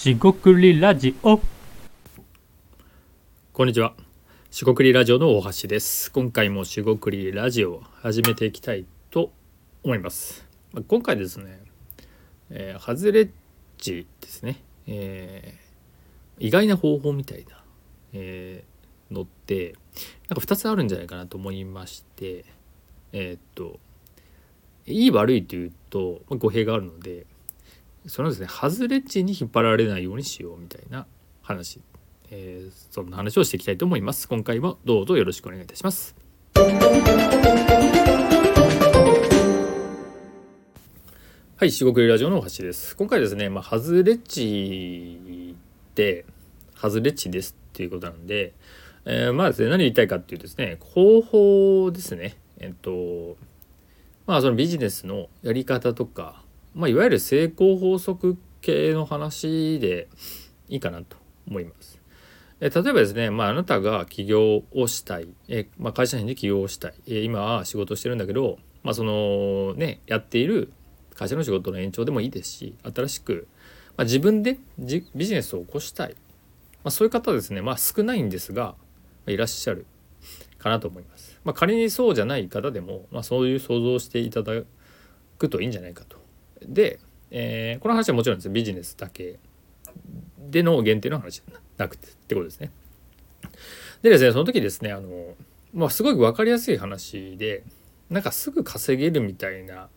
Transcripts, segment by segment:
しごくりラジオこんにちは。しごくりラジオの大橋です。今回もしごくりラジオを始めていきたいと思います。今回ですね、えー、ハズレッジですね、えー意外な方法みたいな、えーのって、なんか2つあるんじゃないかなと思いまして、えーっと、いい悪いというと、まあ語弊があるので、そのですね、ハズレッジに引っ張られないようにしようみたいな話えーそんな話をしていきたいと思います。今回もどうぞよろしくお願いいたします。はい、四国ラジオの橋です。今回ですね、まあ、ハズレッチで、ハズレッチですっていうことなんで、えーまあですね、何言いたいかっていうとですね、方法ですね。えっと、まあそのビジネスのやり方とか、まあいわゆる成功法則系の話でいいかなと思います。え例えばですね、まあ、あなたが起業をしたい、えまあ、会社員で起業をしたい、え今は仕事してるんだけど、まあ、そのねやっている会社の仕事の延長でもいいですし新しく、まあ、自分でじビジネスを起こしたい、まあ、そういう方はですね、まあ、少ないんですが、まいらっしゃるかなと思います。まあ、仮にそうじゃない方でも、まあ、そういう想像をしていただくといいんじゃないかと。で、えーこの話はもちろんですビジネスだけでの限定の話じゃなくてってことですね。でですねその時ですねあの、まあ、すごく分かりやすい話でなんかすぐ稼げるみたいな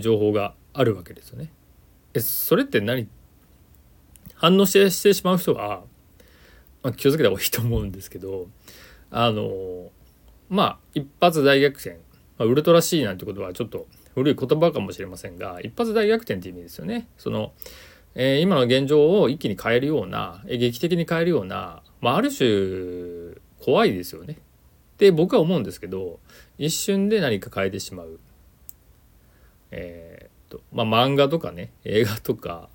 情報があるわけですよね。えそれって何？反応してしてしまう人は、まあ、気をつけた方がいいと思うんですけどあのまあ一発大逆転、まあ、ウルトラ C なんてことはちょっと古い言葉かもしれませんが一発大逆転って意味ですよね。そのえー今の現状を一気に変えるような、劇的に変えるような、まあ、ある種怖いですよね。で僕は思うんですけど一瞬で何か変えてしまう。えーっとまあ漫画とかね映画とか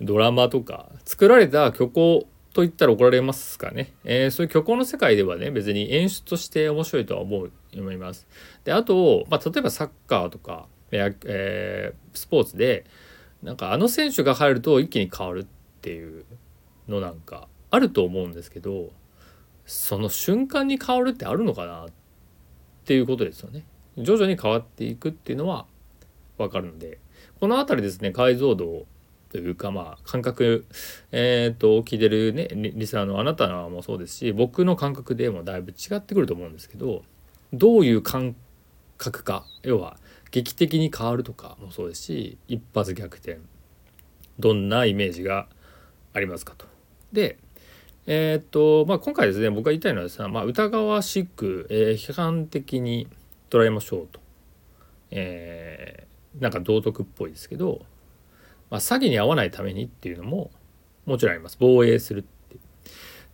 ドラマとか作られた虚構と言ったら怒られますかね、えーそういう虚構の世界ではね別に演出として面白いとは思う思います。であと、まあ、例えばサッカーとか、えースポーツでなんかあの選手が入ると一気に変わるっていうのなんかあると思うんですけどその瞬間に変わるってあるのかなっていうことですよね。徐々に変わっていくっていうのは分かるのでこの辺りですね解像度というかまあ感覚えっ、と聞いてるねリスナーのあなたのもそうですし僕の感覚でもだいぶ違ってくると思うんですけどどういう感覚か要は劇的に変わるとかもそうですし一発逆転どんなイメージがありますかと。でえーっとまあ今回ですね僕が言いたいのはですね、まあ、疑わしく、えー批判的に捉えましょうと。えーなんか道徳っぽいですけど、まあ、詐欺に遭わないためにっていうのももちろんあります防衛するっ。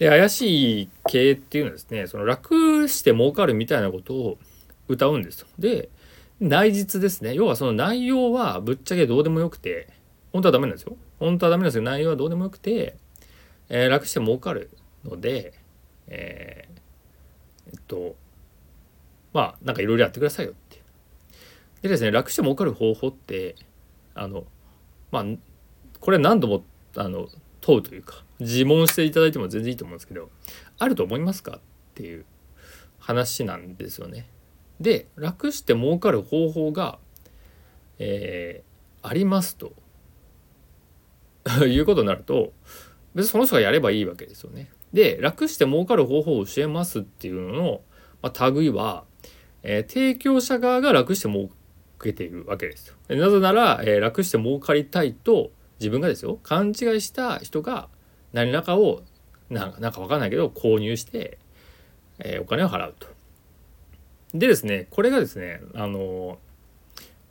で怪しい経営っていうのはですねその楽して儲かるみたいなことを歌うんですよ。で内実ですね。要はその内容はぶっちゃけどうでもよくて本当はダメなんですよ。本当はダメなんですけど内容はどうでもよくて、えー楽して儲かるのでえーえっとまあなんかいろいろやってくださいよってでですね楽して儲かる方法ってあのまあこれ何度もあの問うというか自問していただいても全然いいと思うんですけどあると思いますかっていう話なんですよね。で楽して儲かる方法が、えーありますと いうことになると別にその人がやればいいわけですよね。で楽して儲かる方法を教えますっていうのの、まあ、類は、えー提供者側が楽して儲けているわけですよ。なぜなら、えー楽して儲かりたいと自分がですよ勘違いした人が何らかをなんかなんか分かんないけど購入して、えーお金を払うと。でですねこれがですねあの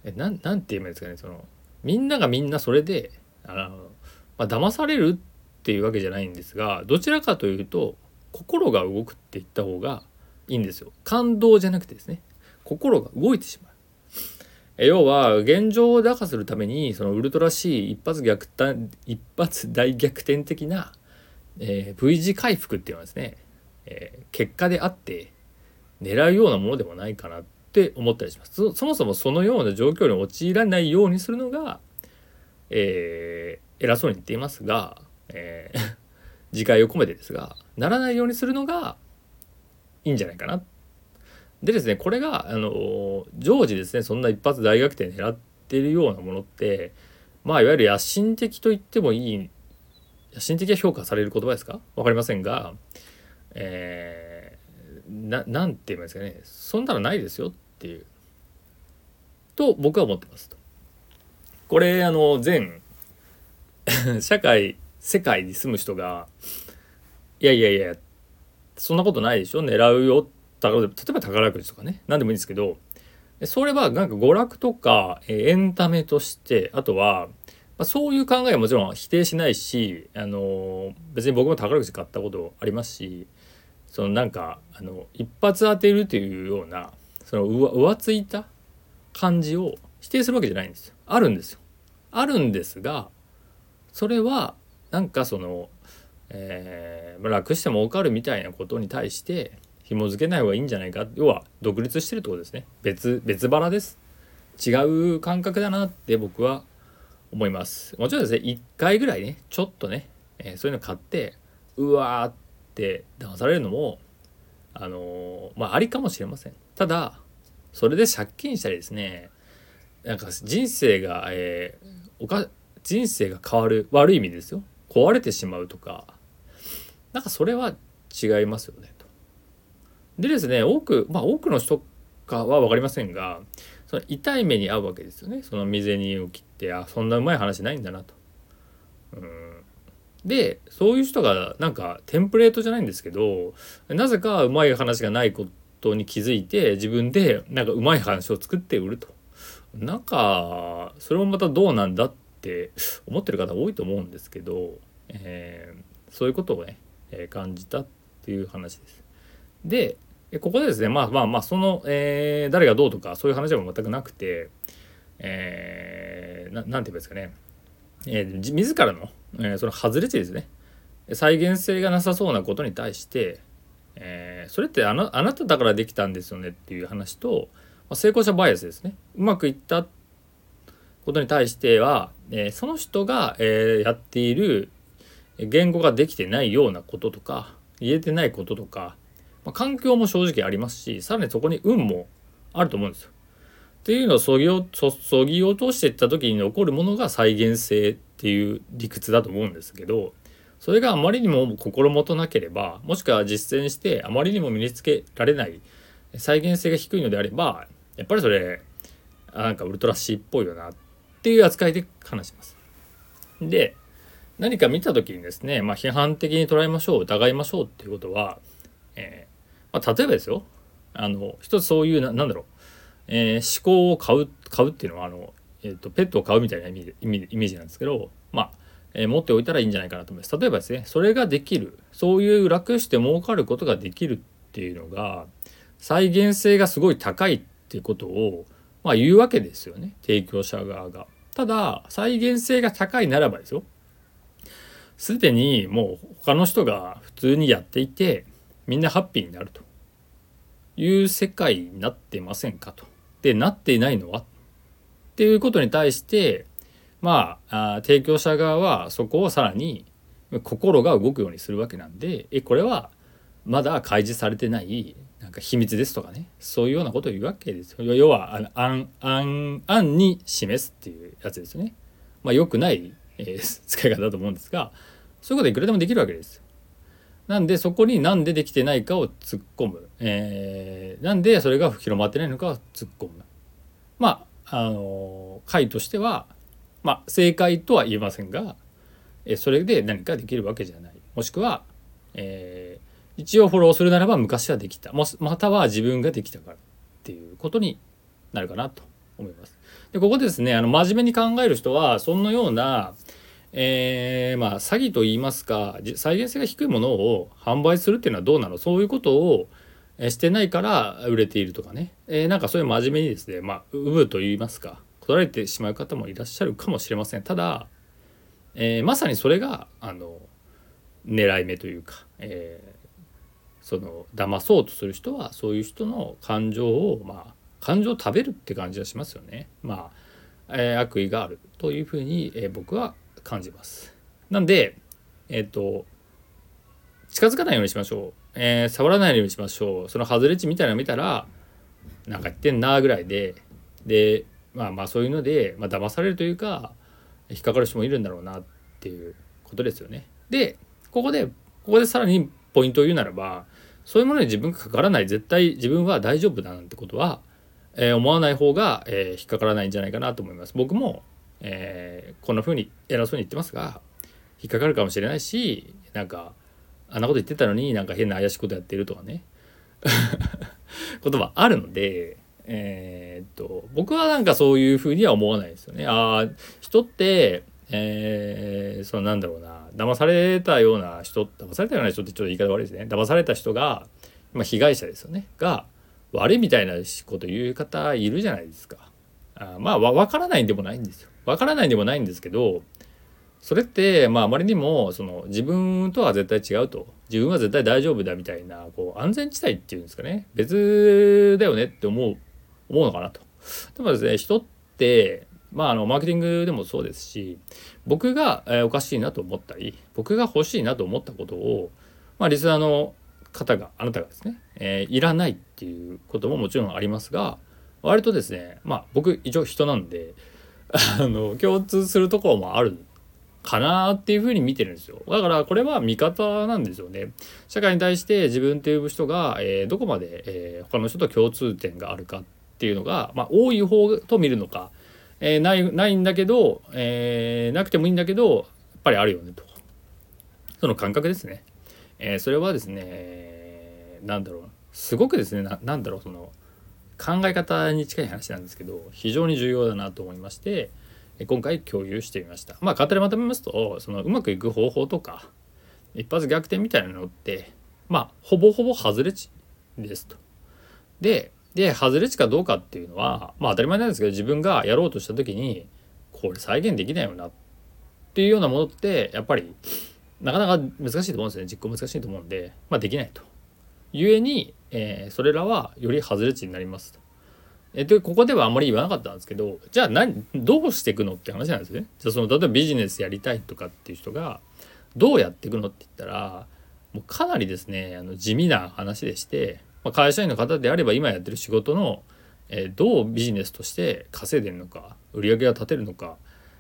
えななんて言えばいいんですかねそのみんながみんなそれであの、まあ騙されるっていうわけじゃないんですがどちらかというと心が動くって言った方がいいんですよ感動じゃなくてですね心が動いてしまう。要は現状を打破するためにそのウルトラ C 一発逆転一発大逆転的な、えー V 字回復っていうのはですね、えー結果であって狙うようなものでもないかなって思ったりしますそそもそもそのような状況に陥らないようにするのが、えー偉そうに言っていますがえー自戒を込めてですがならないようにするのがいいんじゃないかなっ。でですねこれがあの常時ですねそんな一発大学点狙ってるようなものってまあいわゆる野心的と言ってもいい野心的な評価される言葉ですか？分かりませんが、えー、なんて言いますかね。そんなのないですよっていう。と僕は思ってます。と。これあの全 社会世界に住む人がいやいやいやそんなことないでしょ？狙うよって例えば宝くじとかね何でもいいんですけどそれはなんか娯楽とかエンタメとしてあとはまそういう考えはもちろん否定しないしあの別に僕も宝くじ買ったことありますしそのなんかあの一発当てるというようなその浮ついた感じを否定するわけじゃないんですよ。あるんですよ。あるんですがそれはなんかその、えー、楽しても儲かるみたいなことに対して紐付けない方がいいんじゃないか。要は独立してるってことですね。別別腹です。違う感覚だなって僕は思います。もちろんですね1回ぐらいねちょっとね、えー、そういうの買ってうわーって騙されるのもあのー、まあありかもしれません。ただそれで借金したりですねなんか人生が、えー、おか人生が変わる悪い意味ですよ。壊れてしまうとかなんかそれは違いますよね。でですね多くまあ多くの人かは分かりませんがその痛い目に遭うわけですよねその未然を切ってあそんなうまい話ないんだなと。うんでそういう人がなんかテンプレートじゃないんですけどなぜかうまい話がないことに気づいて自分でなんかうまい話を作って売ると。なんかそれもまたどうなんだっって思ってる方多いと思うんですけど、えー、そういうことをね、えー、感じたっていう話です。でここでですねまあまあまあその、えー、誰がどうとかそういう話は全くなくて、えー、ななんて言うんですかね、えー、自らの、えー、その外れ値ですね。再現性がなさそうなことに対して、えー、それってあのあなただからできたんですよねっていう話と、まあ、成功者バイアスですね。うまくいったことに対しては、えー、その人が、えー、やっている言語ができてないようなこととか言えてないこととか、まあ、環境も正直ありますしさらにそこに運もあると思うんですよ。っていうのをそぎをそぎ落としていった時に残るものが再現性っていう理屈だと思うんですけどそれがあまりにも心もとなければもしくは実践してあまりにも身につけられない再現性が低いのであればやっぱりそれなんかウルトラ C っぽいよなっていう扱いで話します。で何か見た時にですね、まあ、批判的に捉えましょう疑いましょうっていうことは、え、まあ、例えばですよあの一つそういうななんだろう、えー、思考を買う買うっていうのはあの、えーと、ペットを飼うみたいな意味でイメージなんですけどまあ、えー、持っておいたらいいんじゃないかなと思います。例えばですねそれができるそういう楽して儲かることができるっていうのが再現性がすごい高いっていうことをまあ言うわけですよね提供者側が。ただ再現性が高いならばですよすでにもう他の人が普通にやっていてみんなハッピーになると。いう世界になってませんかと。でなっていないのは？っていうことに対してまあ提供者側はそこをさらに心が動くようにするわけなんでえこれはまだ開示されてないなんか秘密ですとかね。そういうようなことを言うわけです。よ要は案案案に示すっていうやつですね。まあ良くない、えー、使い方だと思うんですがそういうこといくらでもできるわけです。なんでそこになんでできてないかを突っ込む、えー、なんでそれが広まってないのかを突っ込む。まああの回としてはまあ正解とは言えませんが、えそれで何かできるわけじゃない。もしくは、えー一応フォローするならば昔はできた。もまたは自分ができたからっていうことになるかなと思います。でここでですねあの真面目に考える人はそのような、えー、まあ詐欺といいますか再現性が低いものを販売するっていうのはどうなの？そういうことをしてないから売れているとかね、えー、なんかそういう真面目にですねまあうぶと言いますか取られてしまう方もいらっしゃるかもしれません。ただ、えー、まさにそれがあの狙い目というか、えー、その騙そうとする人はそういう人の感情をまあ感情を食べるって感じがしますよね。まあ、えー、悪意があるというふうに、えー、僕は感じます。なんで、えっ、と近づかないようにしましょう、えー触らないようにしましょうその外れ値みたいなの見たらなんか言ってんなぐらいででまあまあそういうので、まあ騙されるというか引っかかる人もいるんだろうなっていうことですよね。でここでここでさらにポイントを言うならばそういうものに自分がかからない絶対自分は大丈夫だなんてことは、えー思わない方が、えー引っかからないんじゃないかなと思います。僕も、えーこんな風に偉そうに言ってますが引っかかるかもしれないしなんかあんなこと言ってたのになんか変な怪しいことやってるとかねことはあるので、えーっと僕はなんかそういうふうには思わないですよね。ああ人って、えーそのなんだろうな騙されたような人騙されたような人ってちょっと言い方悪いですね騙された人が、まあ、被害者ですよねが悪いみたいなこと言う方いるじゃないですか。あまあわ分からないんでもないんですよ。分からないでもないんですけどそれってまああまりにもその自分とは絶対違うと自分は絶対大丈夫だみたいなこう安全地帯っていうんですかね別だよねって思う思うのかなと。でもですね人ってまああのマーケティングでもそうですし僕が、えーおかしいなと思ったり僕が欲しいなと思ったことをまあリスナーの方があなたがですね、えーいらないっていうことももちろんありますが割とですねまあ僕一応人なんであの共通するところもあるかなっていうふうに見てるんですよ。だからこれは見方なんですよね。社会に対して自分っていう人が、えーどこまで、えー他の人と共通点があるかっていうのが、まあ、多い方と見るのか、えーないないんだけど、えなくてもいいんだけどやっぱりあるよねと。その感覚ですね、えそれはですねなんだろう。すごくですねななんだろうその考え方に近い話なんですけど非常に重要だなと思いまして今回共有してみましたまあ簡単にまとめますとそのうまくいく方法とか一発逆転みたいなのってまあほぼほぼ外れ値ですと。でで外れ値かどうかっていうのはまあ当たり前なんですけど自分がやろうとした時にこれ再現できないよなっていうようなものってやっぱりなかなか難しいと思うんですよね実行難しいと思うんでまあできないと。ゆえに、えーそれらはより外れ値になりますと。えでここではあんまり言わなかったんですけどじゃあ何どうしていくのって話なんですね。じゃあその例えばビジネスやりたいとかっていう人がどうやっていくのって言ったらもうかなりですねあの地味な話でして、まあ、会社員の方であれば今やってる仕事の、えーどうビジネスとして稼いでるのか売り上げが立てるのか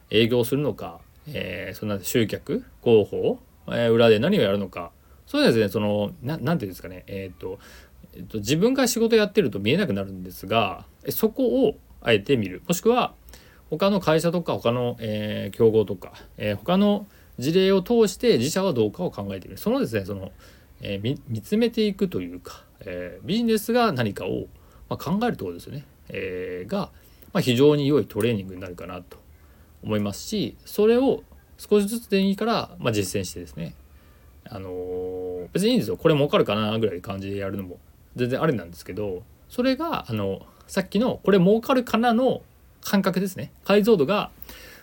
営業するのか、えーそんな集客広報、えー裏で何をやるのかそうですねそのななんていうんですかねえっ、とえっと、自分が仕事やってると見えなくなるんですがそこをあえて見る。もしくは他の会社とか他の、えー競合とか、えー他の事例を通して自社はどうかを考えてみる。そのですねその、えー見つめていくというか、えビジネスが何かを、まあ、考えるところですよね、えが、まあ、非常に良いトレーニングになるかなと思いますしそれを少しずつでいいから、まあ、実践してですね。あの別にいいんですよ。これ儲かるかなぐらい感じでやるのも全然ありなんですけどそれがあのさっきのこれ儲かるかなの感覚ですね。解像度が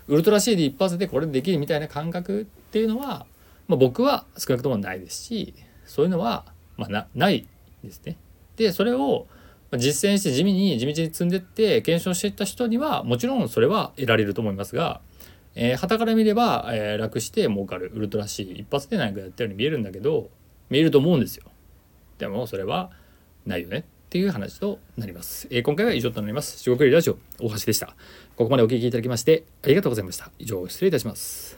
ウルトラ CD 一発でこれできるみたいな感覚っていうのは、まあ、僕は少なくともないですしそういうのは、まあ、なないですね。でそれを実践して地味に地道に積んでって検証していった人にはもちろんそれは得られると思いますがえー、旗から見れば、えー楽して儲かる。ウルトラ C 一発で何かやったように見えるんだけど見えると思うんですよ。でもそれはないよねっていう話となります、えー今回は以上となります。四国ラジオ大橋でした。ここまでお聞きいただきましてありがとうございました。以上失礼いたします。